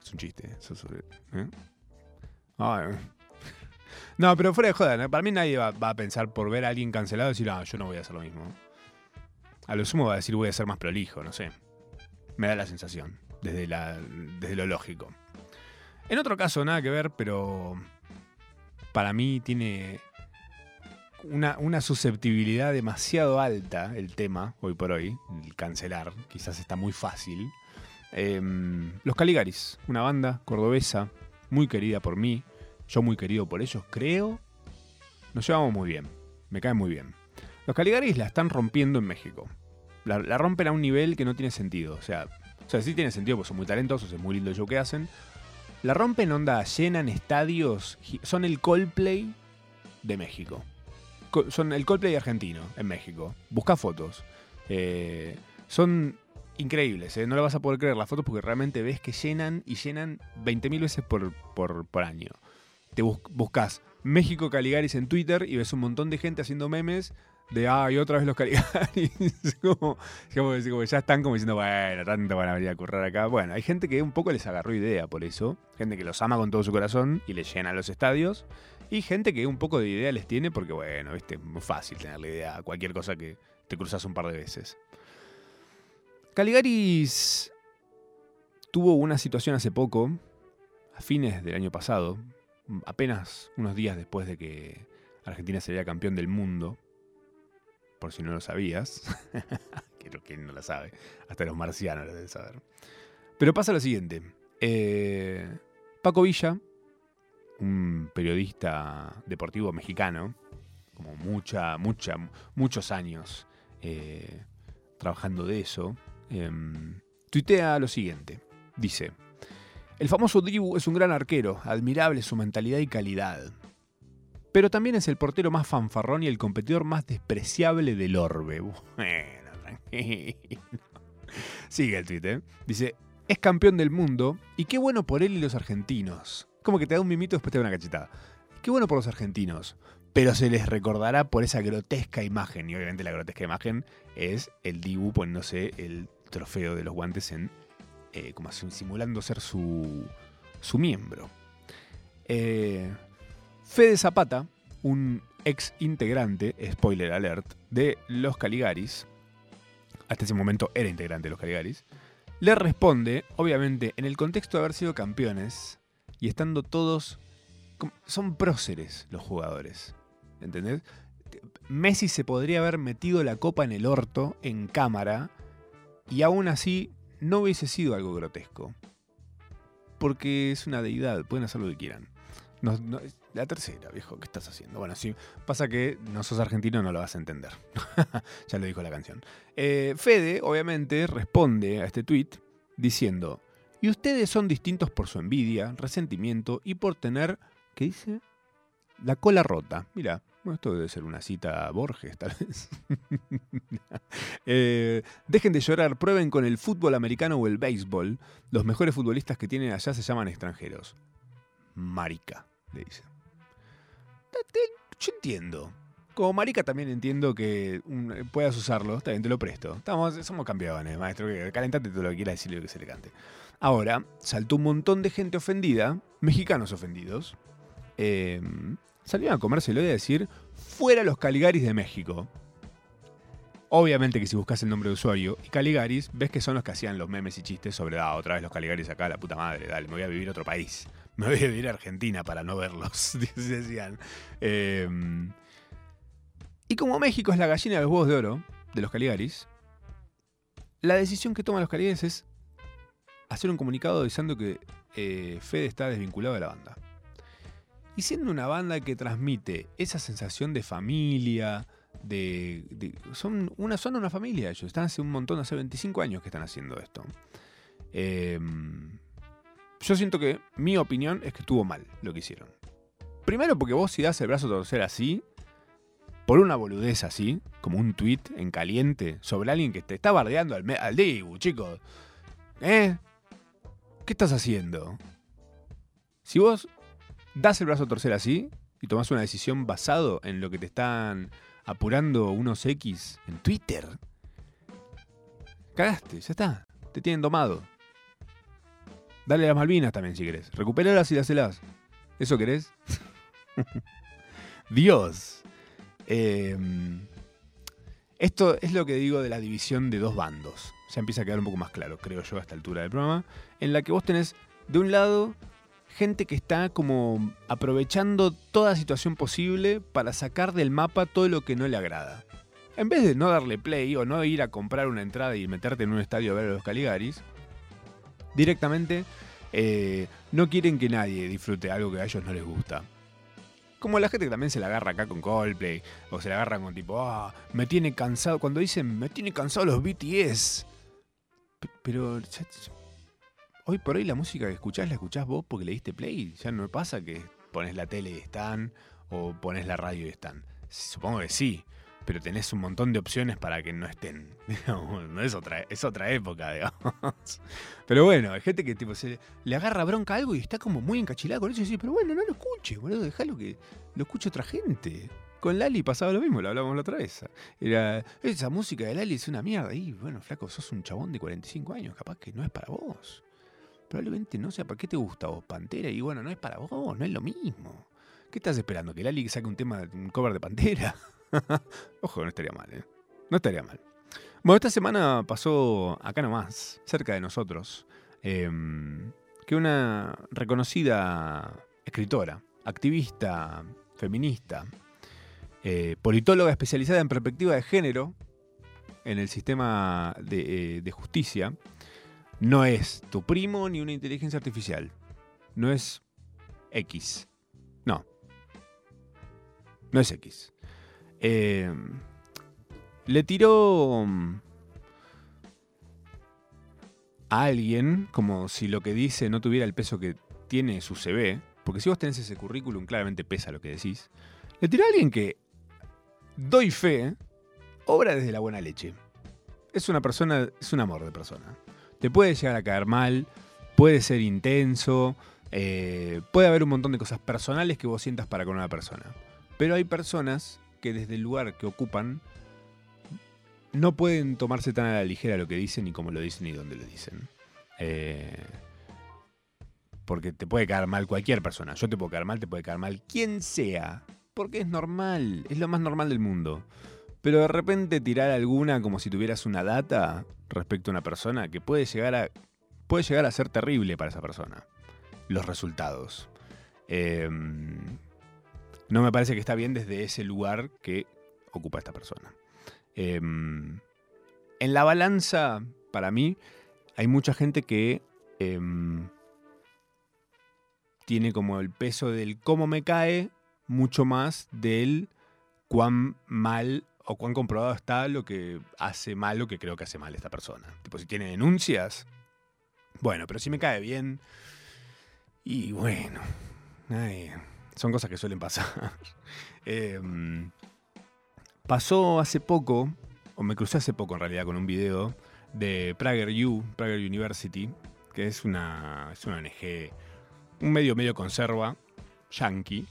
Es un chiste. Eso es- ¿eh? Ay. No, pero fuera de joda, ¿no? para mí nadie va, a pensar por ver a alguien cancelado y decir, ah, yo no voy a hacer lo mismo. A lo sumo va a decir, voy a ser más prolijo, no sé. Me da la sensación, desde, la, desde lo lógico. En otro caso, nada que ver, pero para mí tiene una, una susceptibilidad demasiado alta el tema, hoy por hoy, el cancelar, quizás está muy fácil. Em, los Caligaris, una banda cordobesa muy querida por mí, yo muy querido por ellos, creo. Nos llevamos muy bien, me caen muy bien. Los Caligaris la están rompiendo en México. La, rompen a un nivel que no tiene sentido. O sea, o sea, sí tiene sentido porque son muy talentosos, es muy lindo el show que hacen. La rompen onda, llenan estadios, son el Coldplay de México. Co- Son el Coldplay argentino en México. Busca fotos. Eh, son increíbles, ¿eh? no le vas a poder creer las fotos porque realmente ves que llenan y llenan 20.000 veces por, por, por año. Te bus- buscas México Caligaris en Twitter y ves un montón de gente haciendo memes de, ay, otra vez los Caligaris. Como, como ya están como diciendo, bueno, tanto van a venir a currar acá. Bueno, hay gente que un poco les agarró idea por eso. Gente que los ama con todo su corazón y les llena los estadios. Y gente que un poco de idea les tiene porque, bueno, viste, es muy fácil tenerle idea a cualquier cosa que te cruzas un par de veces. Caligaris tuvo una situación hace poco, a fines del año pasado, apenas unos días después de que Argentina sería campeón del mundo, por si no lo sabías, creo que no lo sabe, hasta los marcianos lo deben saber. Pero pasa lo siguiente. eh, Paco Villa, un periodista deportivo mexicano, como mucha, mucha, muchos años eh, trabajando de eso, em, tuitea lo siguiente. Dice, el famoso Dibu es un gran arquero, admirable su mentalidad y calidad. Pero también es el portero más fanfarrón y el competidor más despreciable del orbe. Bueno, tranquilo. Sigue el tweet, ¿eh? Dice, es campeón del mundo y qué bueno por él y los argentinos. Como que te da un mimito y después te da una cachetada. Qué bueno por los argentinos. Pero se les recordará por esa grotesca imagen. Y obviamente la grotesca imagen es el Dibu poniéndose el trofeo de los guantes en. Eh, como simulando ser su, su miembro. Eh, Fede Zapata, un ex integrante, spoiler alert, de los Caligaris, hasta ese momento era integrante de los Caligaris, le responde, obviamente, en el contexto de haber sido campeones y estando todos. Son próceres los jugadores. ¿Entendés? Messi se podría haber metido la copa en el orto, en cámara, y aún así no hubiese sido algo grotesco. Porque es una deidad, pueden hacer lo que quieran. No- no- la tercera, viejo, ¿qué estás haciendo? Bueno, sí, pasa que no sos argentino, no lo vas a entender. ya lo dijo la canción. Eh, Fede, obviamente, responde a este tweet diciendo: Y ustedes son distintos por su envidia, resentimiento y por tener, ¿qué dice? La cola rota. Mira, esto debe ser una cita a Borges, tal vez. Eh, dejen de llorar, prueben con el fútbol americano o el béisbol. Los mejores futbolistas que tienen allá se llaman extranjeros. Marica, le dice. Yo entiendo. Como marica también entiendo que puedas usarlo. Está bien, te lo presto. Estamos, somos campeones, maestro. Calentate todo lo que quieras decirle que se le cante. Ahora, saltó un montón de gente ofendida, mexicanos ofendidos. eh, salieron a comérselo y a decir, fuera los Caligaris de México. Obviamente que si buscas el nombre de usuario y Caligaris, ves que son los que hacían los memes y chistes sobre, ah, otra vez los Caligaris acá, la puta madre, dale, me voy a vivir a otro país. Me voy a vivir a Argentina para no verlos, decían. Eh, y como México es la gallina de los huevos de oro de los Caligaris, la decisión que toman los Caligaris es hacer un comunicado diciendo que eh, Fede está desvinculado de la banda. Y siendo una banda que transmite esa sensación de familia, de, son, una, son una familia ellos, están hace un montón, hace 25 años que están haciendo esto. Eh, yo siento que mi opinión es que estuvo mal lo que hicieron. Primero porque vos si das el brazo a torcer así, por una boludez así, como un tweet en caliente sobre alguien que te está bardeando al, al Dibu, chicos. ¿Eh? ¿Qué estás haciendo? Si vos das el brazo a torcer así y tomás una decisión basado en lo que te están apurando unos X en Twitter, cagaste, ya está. Te tienen domado. Dale las Malvinas también si querés. Recuperalas y dáselas. ¿Eso querés? Dios. Eh, esto es lo que digo de la división de dos bandos. Ya empieza a quedar un poco más claro, creo yo, a esta altura del programa. En la que vos tenés, de un lado, gente que está como aprovechando toda situación posible para sacar del mapa todo lo que no le agrada. En vez de no darle play o no ir a comprar una entrada y meterte en un estadio a ver a los Caligaris, directamente eh, no quieren que nadie disfrute algo que a ellos no les gusta. Como la gente que también se la agarra acá con Coldplay, o se la agarran con tipo, ah, me tiene cansado, cuando dicen, me tiene cansado los BTS. Pero hoy por hoy la música que escuchás la escuchás vos porque le diste play. Ya no me pasa que pones la tele y están, o pones la radio y están. Supongo que sí, pero tenés un montón de opciones para que no estén. No es otra, es otra época, digamos. Pero bueno, hay gente que tipo se le agarra bronca algo y está como muy encachilada con eso y dice, pero bueno, no lo escuches, boludo, dejalo que lo escuche otra gente. Con Lali pasaba lo mismo, lo hablábamos la otra vez. Era, esa música de Lali es una mierda. Y bueno, flaco, sos un chabón de 45 años, capaz que no es para vos. Probablemente no sea, ¿para qué te gusta vos, Pantera? Y bueno, no es para vos, no es lo mismo. ¿Qué estás esperando? ¿Que Lali saque un tema, un cover de Pantera? Ojo, no estaría mal, ¿eh? No estaría mal. Bueno, esta semana pasó acá nomás, cerca de nosotros, em, que una reconocida escritora, activista, feminista, eh, politóloga especializada en perspectiva de género en el sistema de, eh, de justicia, No es tu primo ni una inteligencia artificial. No es X. No. No es X. Eh, le tiró mm, a alguien como si lo que dice no tuviera el peso que tiene su CV, porque si vos tenés ese currículum claramente pesa lo que decís, le tiró a alguien que, doy fe, obra desde la buena leche. Es una persona, es un amor de persona. Te puede llegar a caer mal, puede ser intenso, eh, puede haber un montón de cosas personales que vos sientas para con una persona. Pero hay personas que desde el lugar que ocupan no pueden tomarse tan a la ligera lo que dicen, ni cómo lo dicen, ni dónde lo dicen. Eh, porque te puede caer mal cualquier persona. Yo te puedo caer mal, te puede caer mal quien sea. Porque es normal, es lo más normal del mundo. Pero de repente tirar alguna como si tuvieras una data respecto a una persona que puede llegar a, puede llegar a ser terrible para esa persona. Los resultados. Eh, no me parece que está bien desde ese lugar que ocupa esta persona. Eh, en la balanza, para mí, hay mucha gente que eh, tiene como el peso del cómo me cae mucho más del cuán mal o cuán comprobado está lo que hace mal lo que creo que hace mal esta persona. Tipo, si tiene denuncias, bueno, pero si me cae bien, y bueno, son cosas que suelen pasar. Eh, pasó hace poco, o me crucé hace poco en realidad con un video de Prager U, Prager University, que es una, es una ONG, un medio medio conserva, yankee,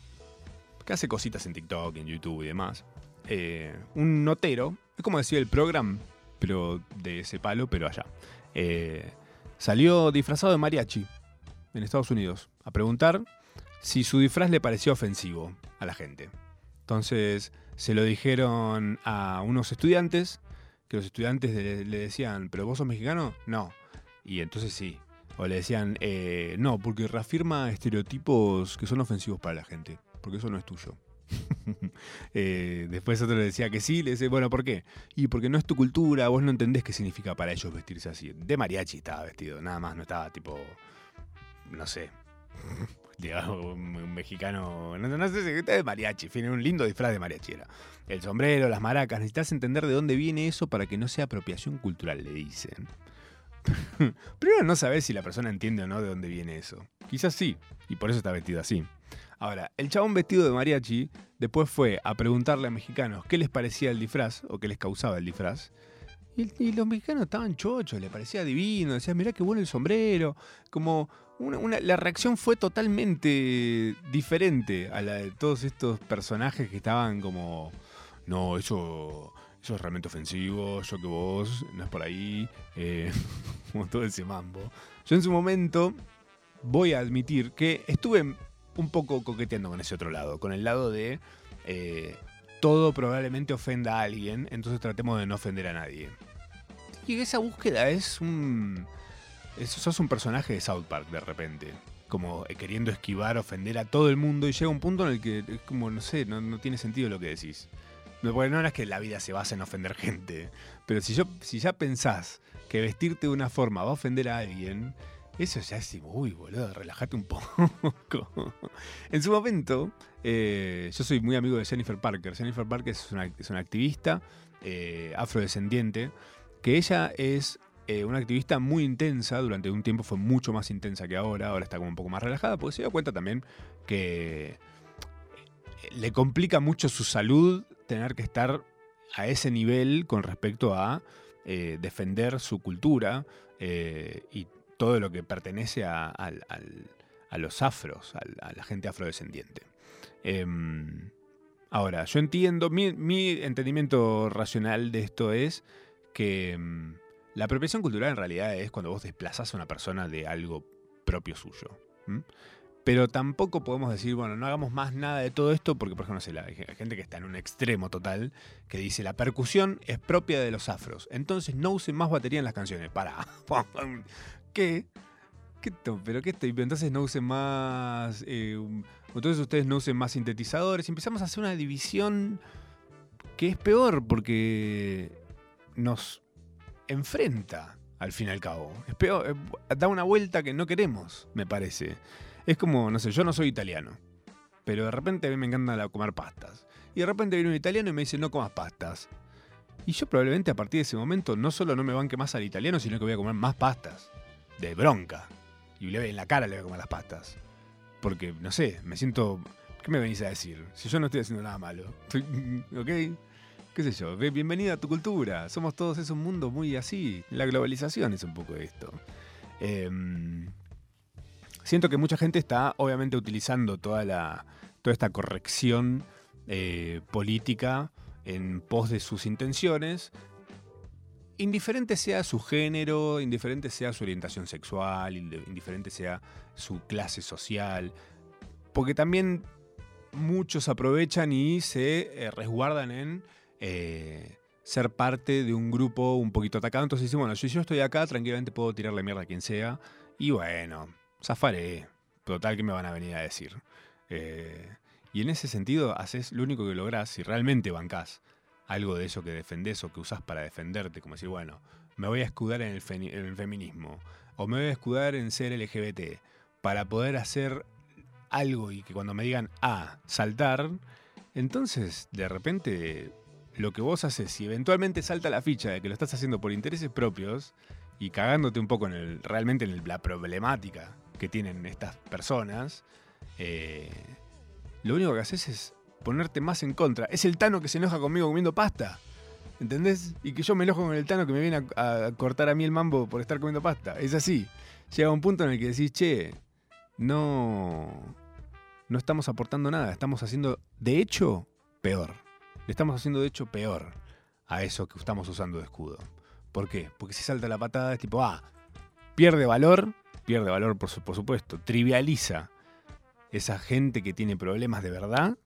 que hace cositas en TikTok, en YouTube y demás. Eh, un notero, es como decía el program, pero de ese palo, pero allá. Eh, salió disfrazado de mariachi en Estados Unidos a preguntar si su disfraz le parecía ofensivo a la gente. Entonces se lo dijeron a unos estudiantes, que los estudiantes le, decían, ¿pero vos sos mexicano? No. Y entonces sí. O le decían, "Eh, no, porque reafirma estereotipos que son ofensivos para la gente, porque eso no es tuyo. Eh, después otro le decía que sí, le decía, bueno, ¿por qué? Y porque no es tu cultura, vos no entendés qué significa para ellos vestirse así. De mariachi estaba vestido, nada más, no estaba tipo, no sé, digamos, un, mexicano, no, no sé está de mariachi, fin, un lindo disfraz de mariachi era. El sombrero, las maracas, necesitas entender de dónde viene eso para que no sea apropiación cultural, le dicen. Primero no sabes si la persona entiende o no de dónde viene eso. Quizás sí, y por eso está vestido así. Ahora, el chabón vestido de mariachi después fue a preguntarle a mexicanos qué les parecía el disfraz o qué les causaba el disfraz. Y, los mexicanos estaban chochos, le parecía divino, decían, mirá qué bueno el sombrero. Como una- la reacción fue totalmente diferente a la de todos estos personajes que estaban como, no, eso, eso es realmente ofensivo, yo que vos, no es por ahí, eh, como todo ese mambo. Yo en su momento voy a admitir que estuve un poco coqueteando con ese otro lado, con el lado de eh, todo probablemente ofenda a alguien, entonces tratemos de no ofender a nadie. Y esa búsqueda es un... es- sos un personaje de South Park de repente. Como eh, queriendo esquivar, ofender a todo el mundo y llega un punto en el que es como, no sé, no, tiene sentido lo que decís. Porque no es que la vida se basa en ofender gente. Pero si, yo, si ya pensás que vestirte de una forma va a ofender a alguien, eso ya es uy, boludo, relájate un poco. en su momento, eh, yo soy muy amigo de Jennifer Parker. Jennifer Parker es una, es una activista eh, afrodescendiente, que ella es eh, una activista muy intensa, durante un tiempo fue mucho más intensa que ahora, ahora está como un poco más relajada, porque se dio cuenta también que le complica mucho su salud tener que estar a ese nivel con respecto a defender su cultura eh, y todo lo que pertenece a, los afros, a la gente afrodescendiente. Em, ahora, yo entiendo, mi, mi entendimiento racional de esto es que em, la apropiación cultural en realidad es cuando vos desplazás a una persona de algo propio suyo. Pero tampoco podemos decir, bueno, no hagamos más nada de todo esto, porque, por ejemplo, no sé, hay gente que está en un extremo total, que dice la percusión es propia de los afros. Entonces no usen más batería en las canciones. Para. ¿Qué? ¿Qué ¿Pero qué estoy? Entonces no usen más. eh, entonces ustedes no usen más sintetizadores. Empezamos a hacer una división que es peor porque nos enfrenta al fin y al cabo. Es peor, eh, da una vuelta que no queremos, me parece. Es como, no sé, yo no soy italiano, pero de repente a mí me encanta comer pastas. Y de repente viene un italiano y me dice, no comas pastas. Y yo probablemente a partir de ese momento no solo no me banque más al italiano, sino que voy a comer más pastas. De bronca. Y le en la cara le voy a comer las pastas. Porque, no sé, me siento... ¿Qué me venís a decir? Si yo no estoy haciendo nada malo. ¿Ok? qué sé yo, Bien- bienvenida a tu cultura. Somos todos es un mundo muy así. La globalización es un poco esto. Em, siento que mucha gente está obviamente utilizando toda la toda esta corrección eh, política en pos de sus intenciones. Indiferente sea su género, indiferente sea su orientación sexual, indiferente sea su clase social, porque también muchos aprovechan y se eh, resguardan en eh, ser parte de un grupo un poquito atacado. Entonces dicen, bueno, si yo estoy acá, tranquilamente puedo tirarle mierda a quien sea. Y bueno, zafaré. Total, que me van a venir a decir? Eh, y en ese sentido, haces lo único que lográs, si realmente bancás algo de eso que defendés o que usás para defenderte, como decir, bueno, me voy a escudar en el, feminismo, o me voy a escudar en ser LGBT, para poder hacer algo y que cuando me digan, ah, saltar, entonces de repente lo que vos haces, si eventualmente salta la ficha de que lo estás haciendo por intereses propios y cagándote un poco en el, realmente en la problemática que tienen estas personas, eh, lo único que haces es ponerte más en contra. Es el Tano que se enoja conmigo comiendo pasta. ¿Entendés? Y que yo me enojo con el Tano que me viene a, cortar a mí el mambo por estar comiendo pasta. Es así. Llega un punto en el que decís, che, no, no estamos aportando nada. Estamos haciendo, de hecho, peor. Le estamos haciendo, de hecho, peor a eso que estamos usando de escudo. ¿Por qué? Porque si salta la patada es tipo, ah, pierde valor, pierde valor por, su- por supuesto, trivializa esa gente que tiene problemas de verdad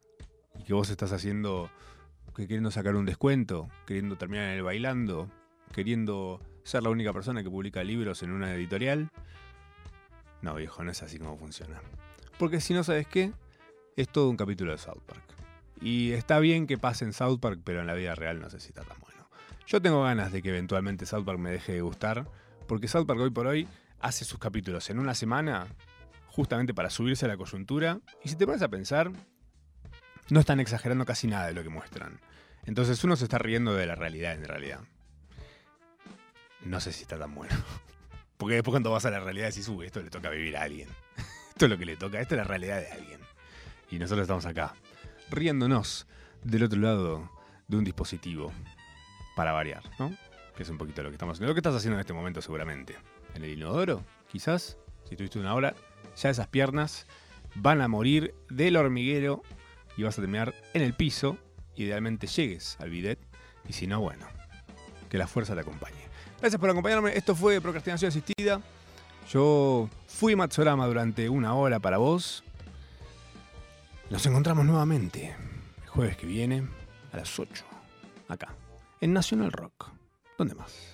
y que vos estás haciendo, que queriendo sacar un descuento, queriendo terminar en el bailando, queriendo ser la única persona que publica libros en una editorial. No, viejo, no es así como funciona. Porque si no sabes qué, es todo un capítulo de South Park. Y está bien que pase en South Park, pero en la vida real no sé si está tan bueno. Yo tengo ganas de que eventualmente South Park me deje de gustar, porque South Park hoy por hoy hace sus capítulos en una semana, justamente para subirse a la coyuntura. Y si te pones a pensar, no están exagerando casi nada de lo que muestran. Entonces uno se está riendo de la realidad en realidad. No sé si está tan bueno. Porque después cuando vas a la realidad decís, uy, esto le toca vivir a alguien. Esto es lo que le toca, esta es la realidad de alguien. Y nosotros estamos acá, riéndonos del otro lado de un dispositivo. Para variar, ¿no? Que es un poquito lo que estamos haciendo. Lo que estás haciendo en este momento seguramente. En el inodoro, quizás, si tuviste una hora, ya esas piernas van a morir del hormiguero y vas a terminar en el piso. Idealmente llegues al bidet. Y si no, bueno, que la fuerza te acompañe. Gracias por acompañarme. Esto fue Procrastinación Asistida. Yo fui Matsorama durante una hora para vos. Nos encontramos nuevamente el jueves que viene a las 8. Acá, en Nacional Rock. ¿Dónde más?